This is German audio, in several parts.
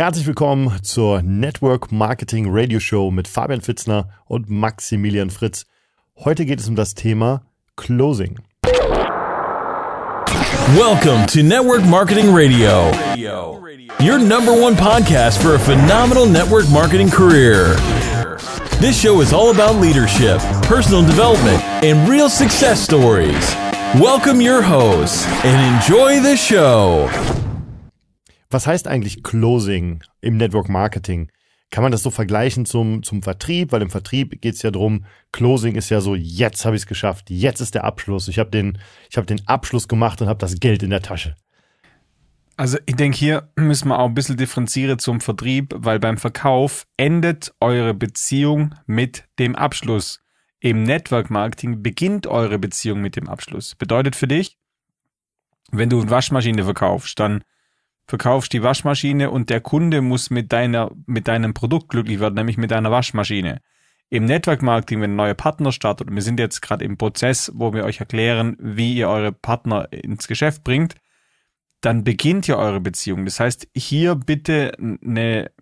Herzlich willkommen zur Network Marketing Radio Show mit Fabian Fitzner und Maximilian Fritz. Heute geht es um das Thema Closing. Welcome to Network Marketing Radio, your number one podcast for a phenomenal network marketing career. This show is all about leadership, personal development, and real success stories. Welcome your hosts and enjoy the show. Was heißt eigentlich Closing im Network Marketing? Kann man das so vergleichen zum, zum Vertrieb? Weil im Vertrieb geht es ja drum. Closing ist ja so, jetzt habe ich es geschafft, jetzt ist der Abschluss. Ich habe den, hab den Abschluss gemacht und habe das Geld in der Tasche. Also ich denke, hier müssen wir auch ein bisschen differenzieren zum Vertrieb, weil beim Verkauf endet eure Beziehung mit dem Abschluss. Im Network Marketing beginnt eure Beziehung mit dem Abschluss. Bedeutet für dich, wenn du eine Waschmaschine verkaufst, dann verkaufst die Waschmaschine und der Kunde muss mit deiner, mit deinem Produkt glücklich werden, nämlich mit deiner Waschmaschine. Im Network Marketing, wenn ein neuer Partner startet, und wir sind jetzt gerade im Prozess, wo wir euch erklären, wie ihr eure Partner ins Geschäft bringt, dann beginnt ja eure Beziehung. Das heißt, hier bitte eine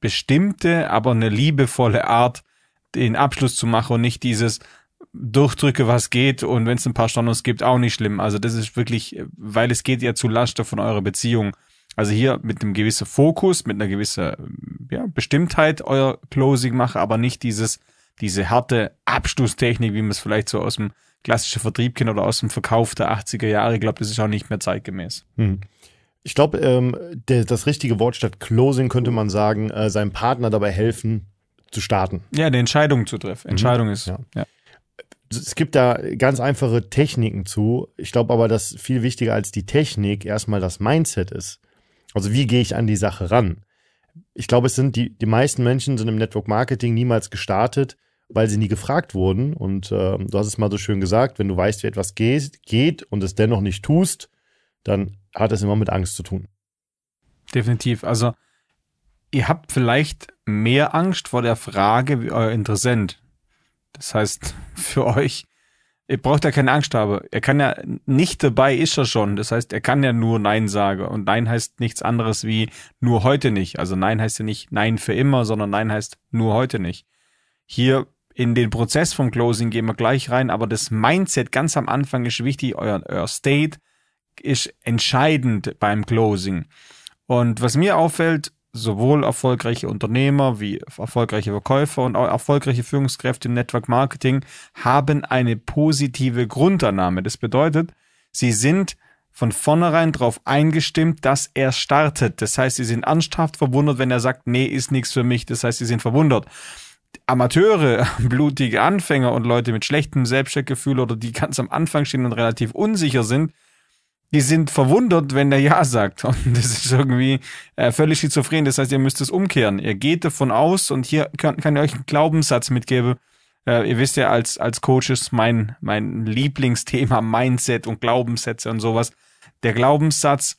bestimmte, aber eine liebevolle Art, den Abschluss zu machen und nicht dieses, durchdrücke, was geht und wenn es ein paar Stornos gibt, auch nicht schlimm. Also das ist wirklich, weil es geht ja zu Laster von eurer Beziehung. Also hier mit einem gewissen Fokus, mit einer gewissen ja, Bestimmtheit euer Closing mache, aber nicht dieses, diese harte Abschlusstechnik, wie man es vielleicht so aus dem klassischen Vertrieb kennt oder aus dem Verkauf der 80er Jahre. Ich glaube, das ist auch nicht mehr zeitgemäß. Hm. Ich glaube, ähm, das richtige Wort statt Closing könnte man sagen, äh, seinem Partner dabei helfen, zu starten. Ja, eine Entscheidung zu treffen. Mhm. Entscheidung mhm. ist. Ja. ja es gibt da ganz einfache Techniken zu. Ich glaube aber, dass viel wichtiger als die Technik erstmal das Mindset ist. Also wie gehe ich an die Sache ran? Ich glaube, es sind die, die meisten Menschen sind im Network Marketing niemals gestartet, weil sie nie gefragt wurden. Und äh, du hast es mal so schön gesagt, wenn du weißt, wie etwas geht, geht und es dennoch nicht tust, dann hat es immer mit Angst zu tun. Definitiv. Also ihr habt vielleicht mehr Angst vor der Frage wie euer Interessent. Das heißt, für euch, ihr braucht ja keine Angst haben. Er kann ja nicht dabei ist er schon. Das heißt, er kann ja nur Nein sagen. Und Nein heißt nichts anderes wie nur heute nicht. Also Nein heißt ja nicht Nein für immer, sondern Nein heißt nur heute nicht. Hier in den Prozess vom Closing gehen wir gleich rein, aber das Mindset ganz am Anfang ist wichtig. Euer, euer State ist entscheidend beim Closing. Und was mir auffällt, sowohl erfolgreiche Unternehmer wie erfolgreiche Verkäufer und auch erfolgreiche Führungskräfte im Network Marketing haben eine positive Grundannahme. Das bedeutet, sie sind von vornherein darauf eingestimmt, dass er startet. Das heißt, sie sind ernsthaft verwundert, wenn er sagt, nee, ist nichts für mich. Das heißt, sie sind verwundert. Amateure, blutige Anfänger und Leute mit schlechtem Selbstwertgefühl oder die ganz am Anfang stehen und relativ unsicher sind, die sind verwundert, wenn der Ja sagt. Und das ist irgendwie äh, völlig schizophren. Das heißt, ihr müsst es umkehren. Ihr geht davon aus und hier kann, kann ich euch einen Glaubenssatz mitgeben. Äh, ihr wisst ja als, als Coaches mein, mein Lieblingsthema Mindset und Glaubenssätze und sowas. Der Glaubenssatz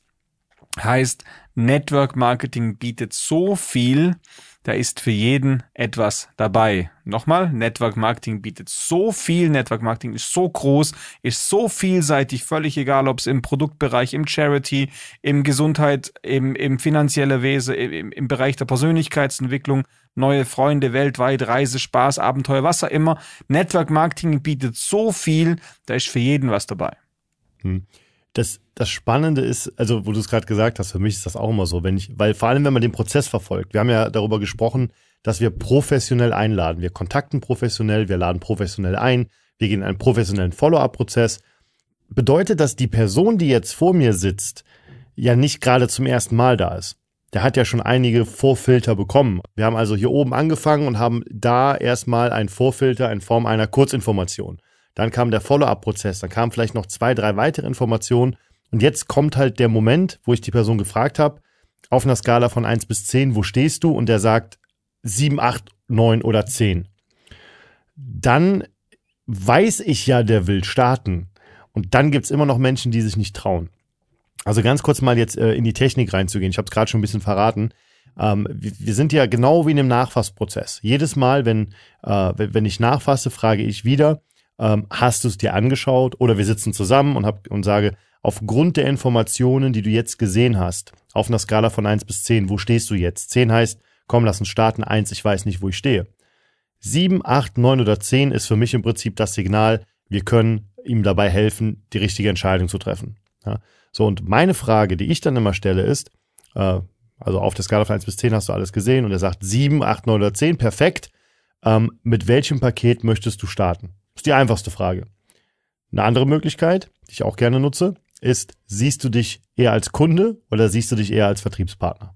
heißt, Network Marketing bietet so viel, da ist für jeden etwas dabei. Nochmal, Network Marketing bietet so viel, Network Marketing ist so groß, ist so vielseitig, völlig egal, ob es im Produktbereich, im Charity, im Gesundheit, im, im finanzielle Wesen, im, im Bereich der Persönlichkeitsentwicklung, neue Freunde weltweit, Reise, Spaß, Abenteuer, was auch immer. Network Marketing bietet so viel, da ist für jeden was dabei. Hm das, das Spannende ist, also wo du es gerade gesagt hast, für mich ist das auch immer so, wenn ich, weil vor allem, wenn man den Prozess verfolgt, wir haben ja darüber gesprochen, dass wir professionell einladen. Wir kontakten professionell, wir laden professionell ein, wir gehen in einen professionellen Follow-up-Prozess. Bedeutet, dass die Person, die jetzt vor mir sitzt, ja nicht gerade zum ersten Mal da ist. Der hat ja schon einige Vorfilter bekommen. Wir haben also hier oben angefangen und haben da erstmal einen Vorfilter in Form einer Kurzinformation. Dann kam der Follow-up-Prozess, dann kamen vielleicht noch zwei, drei weitere Informationen. Und jetzt kommt halt der Moment, wo ich die Person gefragt habe, auf einer Skala von eins bis zehn, wo stehst du? Und der sagt sieben, acht, neun oder zehn. Dann weiß ich ja, der will starten. Und dann gibt's immer noch Menschen, die sich nicht trauen. Also ganz kurz mal jetzt äh, in die Technik reinzugehen. Ich habe es gerade schon ein bisschen verraten. Ähm, wir, wir, sind ja genau wie in einem Nachfassprozess. Jedes Mal, wenn, äh, wenn ich nachfasse, frage ich wieder, ähm, hast du es dir angeschaut oder wir sitzen zusammen und, hab, und sage, aufgrund der Informationen, die du jetzt gesehen hast, auf einer Skala von 1 bis 10, wo stehst du jetzt? 10 heißt, komm, lass uns starten, 1, ich weiß nicht, wo ich stehe. 7, 8, 9 oder 10 ist für mich im Prinzip das Signal, wir können ihm dabei helfen, die richtige Entscheidung zu treffen. Ja. So, und meine Frage, die ich dann immer stelle, ist, äh, also auf der Skala von 1 bis 10 hast du alles gesehen und er sagt 7, 8, 9 oder 10, perfekt. Ähm, mit welchem Paket möchtest du starten? Ist die einfachste Frage. Eine andere Möglichkeit, die ich auch gerne nutze, ist, siehst du dich eher als Kunde oder siehst du dich eher als Vertriebspartner?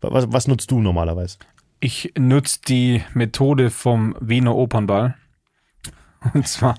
Was, was nutzt du normalerweise? Ich nutze die Methode vom Wiener Opernball. Und zwar,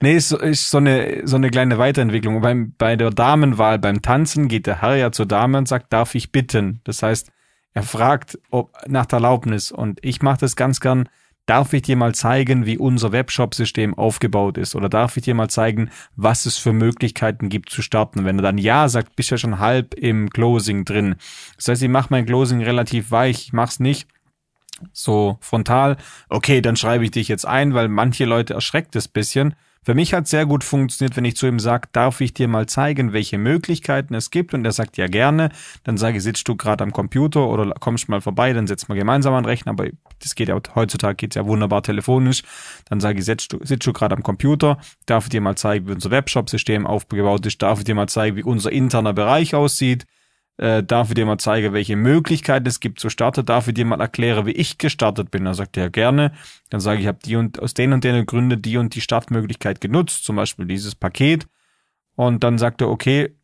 nee, ist, ist so eine, so eine kleine Weiterentwicklung. Beim, bei der Damenwahl, beim Tanzen geht der Herr ja zur Dame und sagt, darf ich bitten? Das heißt, er fragt ob, nach der Erlaubnis. Und ich mache das ganz gern Darf ich dir mal zeigen, wie unser Webshop-System aufgebaut ist? Oder darf ich dir mal zeigen, was es für Möglichkeiten gibt zu starten? Wenn er dann Ja sagt, bist du ja schon halb im Closing drin. Das heißt, ich mache mein Closing relativ weich, ich mach's nicht so frontal. Okay, dann schreibe ich dich jetzt ein, weil manche Leute erschreckt es bisschen. Für mich hat sehr gut funktioniert, wenn ich zu ihm sage, darf ich dir mal zeigen, welche Möglichkeiten es gibt? Und er sagt ja gerne. Dann sage ich, sitzt du gerade am Computer oder kommst mal vorbei, dann setzen wir gemeinsam an Rechner. Aber das geht ja heutzutage geht's ja wunderbar telefonisch. Dann sage ich, sitzt du, sitzt du gerade am Computer, darf ich dir mal zeigen, wie unser Webshop-System aufgebaut ist, darf ich dir mal zeigen, wie unser interner Bereich aussieht äh, darf ich dir mal zeigen, welche Möglichkeiten es gibt zu starten, darf ich dir mal erklären, wie ich gestartet bin. Dann sagt er gerne. Dann sage ich, ich habe die und aus den und den Gründen die und die Startmöglichkeit genutzt, zum Beispiel dieses Paket. Und dann sagt er, okay,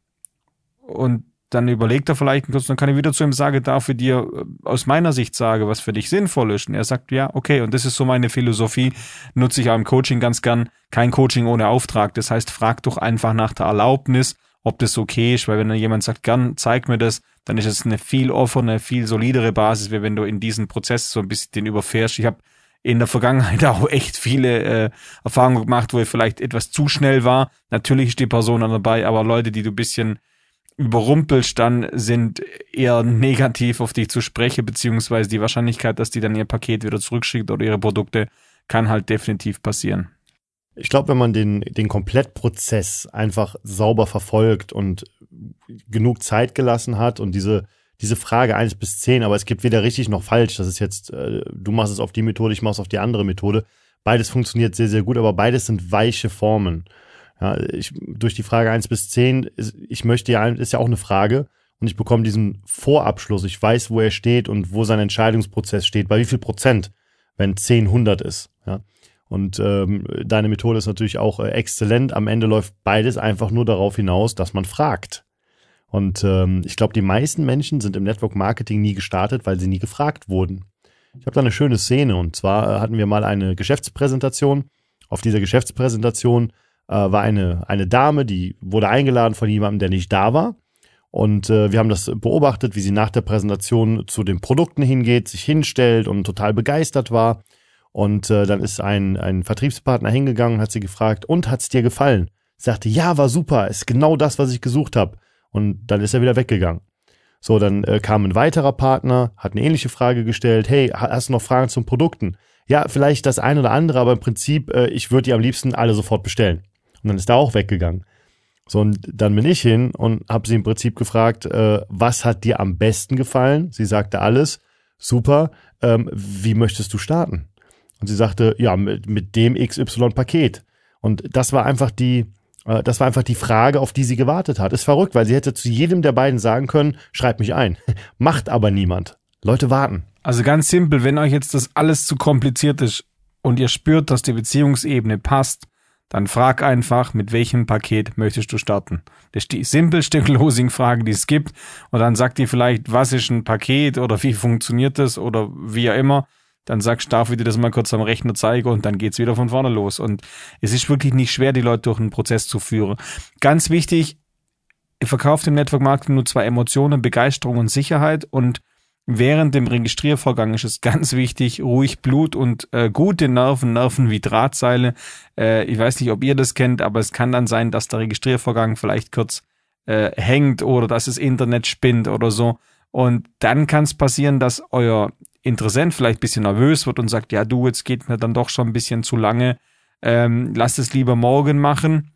und dann überlegt er vielleicht kurz, dann kann ich wieder zu ihm sagen, darf ich dir äh, aus meiner Sicht sagen, was für dich sinnvoll ist. Und er sagt, ja, okay, und das ist so meine Philosophie, nutze ich auch im Coaching ganz gern. Kein Coaching ohne Auftrag. Das heißt, frag doch einfach nach der Erlaubnis ob das okay ist, weil wenn jemand sagt, gern, zeig mir das, dann ist es eine viel offene, viel solidere Basis, wie wenn du in diesen Prozess so ein bisschen den überfährst. Ich habe in der Vergangenheit auch echt viele äh, Erfahrungen gemacht, wo ich vielleicht etwas zu schnell war. Natürlich ist die Person dann dabei, aber Leute, die du bisschen überrumpelst, dann sind eher negativ auf dich zu sprechen, beziehungsweise die Wahrscheinlichkeit, dass die dann ihr Paket wieder zurückschickt oder ihre Produkte, kann halt definitiv passieren. Ich glaube, wenn man den, den Komplettprozess einfach sauber verfolgt und genug Zeit gelassen hat und diese, diese Frage eins bis zehn, aber es gibt weder richtig noch falsch. Das ist jetzt, äh, du machst es auf die Methode, ich mach's auf die andere Methode. Beides funktioniert sehr, sehr gut, aber beides sind weiche Formen. Ja, ich, durch die Frage eins bis zehn, ich möchte ja, ist ja auch eine Frage und ich bekomme diesen Vorabschluss. Ich weiß, wo er steht und wo sein Entscheidungsprozess steht, bei wie viel Prozent, wenn zehn hundert ist. Ja. Und ähm, deine Methode ist natürlich auch äh, exzellent. Am Ende läuft beides einfach nur darauf hinaus, dass man fragt. Und ähm, ich glaube, die meisten Menschen sind im Network Marketing nie gestartet, weil sie nie gefragt wurden. Ich habe da eine schöne Szene und zwar äh, hatten wir mal eine Geschäftspräsentation. Auf dieser Geschäftspräsentation äh, war eine, eine Dame, die wurde eingeladen von jemandem, der nicht da war. Und äh, wir haben das beobachtet, wie sie nach der Präsentation zu den Produkten hingeht, sich hinstellt und total begeistert war. Und äh, dann ist ein, ein Vertriebspartner hingegangen hat sie gefragt, und hat's dir gefallen? Sie sagte, ja, war super, ist genau das, was ich gesucht habe. Und dann ist er wieder weggegangen. So, dann äh, kam ein weiterer Partner, hat eine ähnliche Frage gestellt, hey, hast du noch Fragen zum Produkten? Ja, vielleicht das eine oder andere, aber im Prinzip, äh, ich würde die am liebsten alle sofort bestellen. Und dann ist er auch weggegangen. So, und dann bin ich hin und habe sie im Prinzip gefragt, äh, was hat dir am besten gefallen? Sie sagte alles, super, ähm, wie möchtest du starten? Und sie sagte, ja, mit, mit dem XY-Paket. Und das war einfach die, äh, das war einfach die Frage, auf die sie gewartet hat. Ist verrückt, weil sie hätte zu jedem der beiden sagen können, schreib mich ein. Macht aber niemand. Leute warten. Also ganz simpel, wenn euch jetzt das alles zu kompliziert ist und ihr spürt, dass die Beziehungsebene passt, dann frag einfach, mit welchem Paket möchtest du starten. Das ist die simpelste Closing-Frage, die es gibt. Und dann sagt die vielleicht, was ist ein Paket oder wie funktioniert das oder wie auch immer dann sagst, darf ich dir das mal kurz am Rechner zeigen und dann geht's wieder von vorne los. Und es ist wirklich nicht schwer, die Leute durch einen Prozess zu führen. Ganz wichtig, ihr verkauft im Network Marketing nur zwei Emotionen, Begeisterung und Sicherheit und Während dem Registriervorgang ist es ganz wichtig, ruhig Blut und äh, gute Nerven, Nerven wie Drahtseile. Äh, ich weiß nicht, ob ihr das kennt, aber es kann dann sein, dass der Registriervorgang vielleicht kurz äh, hängt oder dass das Internet spinnt oder so. Und dann kann es passieren, dass euer Interessent vielleicht bisschen nervös wird und sagt, ja du, jetzt geht mir dann doch schon ein bisschen zu lange, ähm, lass es lieber morgen machen.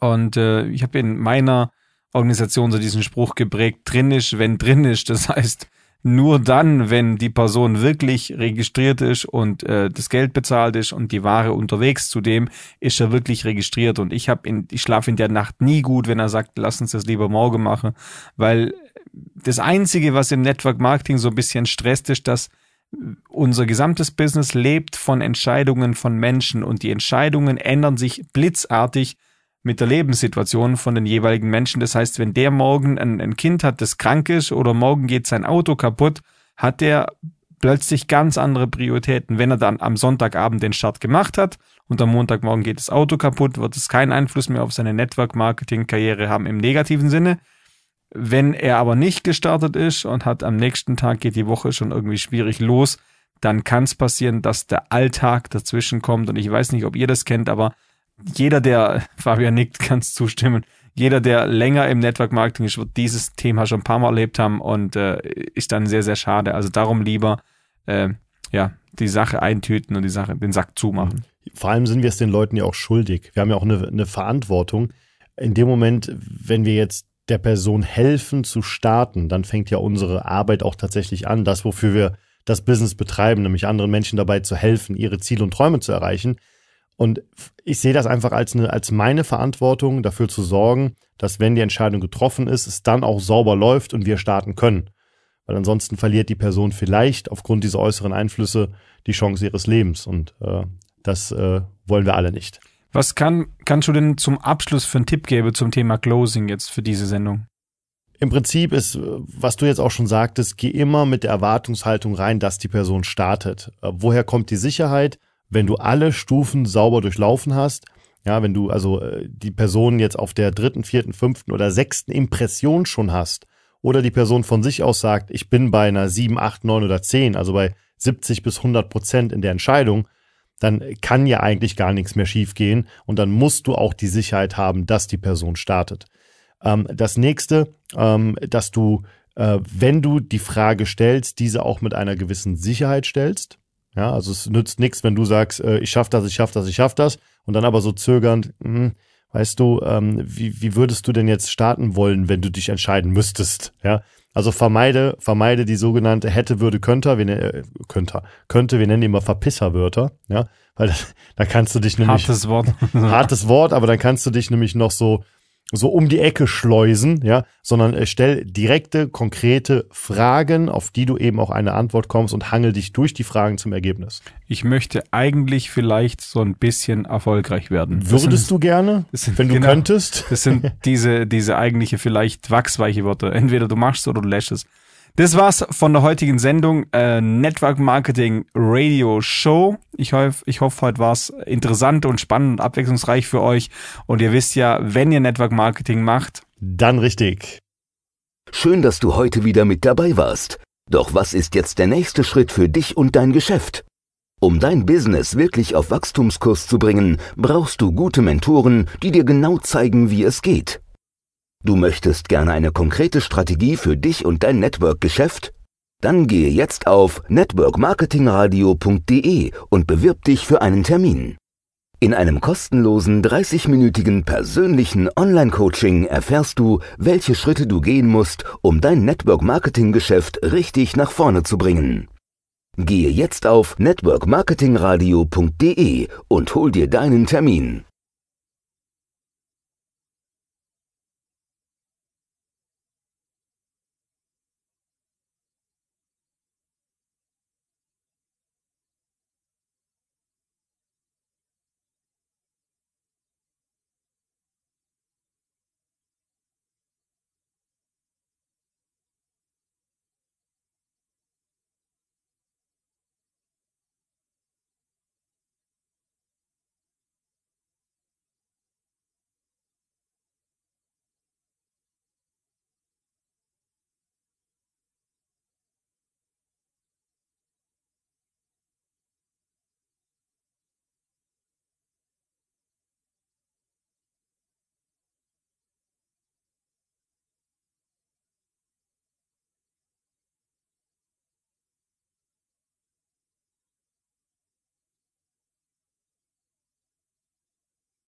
Und äh, ich habe in meiner Organisation so diesen Spruch geprägt, drin ist, wenn drin ist. Das heißt, nur dann, wenn die Person wirklich registriert ist und äh, das Geld bezahlt ist und die Ware unterwegs zudem, ist er wirklich registriert. Und ich habe in, ich schlafe in der Nacht nie gut, wenn er sagt, lass uns das lieber morgen machen, weil das einzige, was im Network Marketing so ein bisschen stresst, ist, dass unser gesamtes Business lebt von Entscheidungen von Menschen und die Entscheidungen ändern sich blitzartig mit der Lebenssituation von den jeweiligen Menschen. Das heißt, wenn der morgen ein, ein Kind hat, das krank ist oder morgen geht sein Auto kaputt, hat der plötzlich ganz andere Prioritäten. Wenn er dann am Sonntagabend den Start gemacht hat und am Montagmorgen geht das Auto kaputt, wird es keinen Einfluss mehr auf seine Network-Marketing-Karriere haben im negativen Sinne. Wenn er aber nicht gestartet ist und hat am nächsten Tag geht die Woche schon irgendwie schwierig los, dann kann es passieren, dass der Alltag dazwischen kommt. Und ich weiß nicht, ob ihr das kennt, aber jeder, der, Fabian nickt, kann zustimmen, jeder, der länger im Network Marketing ist, wird dieses Thema schon ein paar Mal erlebt haben und äh, ist dann sehr, sehr schade. Also darum lieber äh, ja die Sache eintüten und die Sache den Sack zumachen. Vor allem sind wir es den Leuten ja auch schuldig. Wir haben ja auch eine, eine Verantwortung. In dem Moment, wenn wir jetzt der Person helfen zu starten, dann fängt ja unsere Arbeit auch tatsächlich an, das, wofür wir das Business betreiben, nämlich anderen Menschen dabei zu helfen, ihre Ziele und Träume zu erreichen. Und ich sehe das einfach als, eine, als meine Verantwortung, dafür zu sorgen, dass wenn die Entscheidung getroffen ist, es dann auch sauber läuft und wir starten können. Weil ansonsten verliert die Person vielleicht aufgrund dieser äußeren Einflüsse die Chance ihres Lebens. Und äh, das äh, wollen wir alle nicht. Was kann, kannst du denn zum Abschluss für einen Tipp geben zum Thema Closing jetzt für diese Sendung? Im Prinzip ist, was du jetzt auch schon sagtest, geh immer mit der Erwartungshaltung rein, dass die Person startet. Äh, woher kommt die Sicherheit? wenn du alle Stufen sauber durchlaufen hast, ja, wenn du also äh, die Person jetzt auf der dritten, vierten, fünften oder sechsten Impression schon hast oder die Person von sich aus sagt, ich bin bei einer sieben, acht, neun oder zehn, also bei 70 bis 100 Prozent in der Entscheidung, dann kann ja eigentlich gar nichts mehr schiefgehen und dann musst du auch die Sicherheit haben, dass die Person startet. Ähm, das nächste, ähm, dass du, äh, wenn du die Frage stellst, diese auch mit einer gewissen Sicherheit stellst. Ja, also es nützt nichts, wenn du sagst, äh, ich schaff das, ich schaff das, ich schaff das und dann aber so zögernd, mh, hm, weißt du, ähm, wie, wie würdest du denn jetzt starten wollen, wenn du dich entscheiden müsstest? Ja, also vermeide, vermeide die sogenannte hätte, würde, könnte, wir, äh, könnte, könnte, wir nennen die immer Verpisserwörter, ja, weil da kannst du dich nämlich hartes Wort, hartes Wort, aber dann kannst du dich nämlich noch so so um die Ecke schleusen, ja, sondern äh, stell direkte, konkrete Fragen, auf die du eben auch eine Antwort kommst und hangel dich durch die Fragen zum Ergebnis. Ich möchte eigentlich vielleicht so ein bisschen erfolgreich werden. Würdest sind, du gerne, sind, wenn du genau, könntest? Das sind diese, diese eigentliche vielleicht wachsweiche Worte. Entweder du machst oder du lässt es. Das war's von der heutigen Sendung äh, Network Marketing Radio Show. Ich hoffe, ich hoffe, heute war's interessant und spannend und abwechslungsreich für euch. Und ihr wisst ja, wenn ihr Network Marketing macht, dann richtig. Schön, dass du heute wieder mit dabei warst. Doch was ist jetzt der nächste Schritt für dich und dein Geschäft? Um dein Business wirklich auf Wachstumskurs zu bringen, brauchst du gute Mentoren, die dir genau zeigen, wie es geht. Du möchtest gerne eine konkrete Strategie für dich und dein Network-Geschäft? Dann gehe jetzt auf networkmarketingradio.de und bewirb dich für einen Termin. In einem kostenlosen 30-minütigen persönlichen Online-Coaching erfährst du, welche Schritte du gehen musst, um dein Network-Marketing-Geschäft richtig nach vorne zu bringen. Gehe jetzt auf networkmarketingradio.de und hol dir deinen Termin.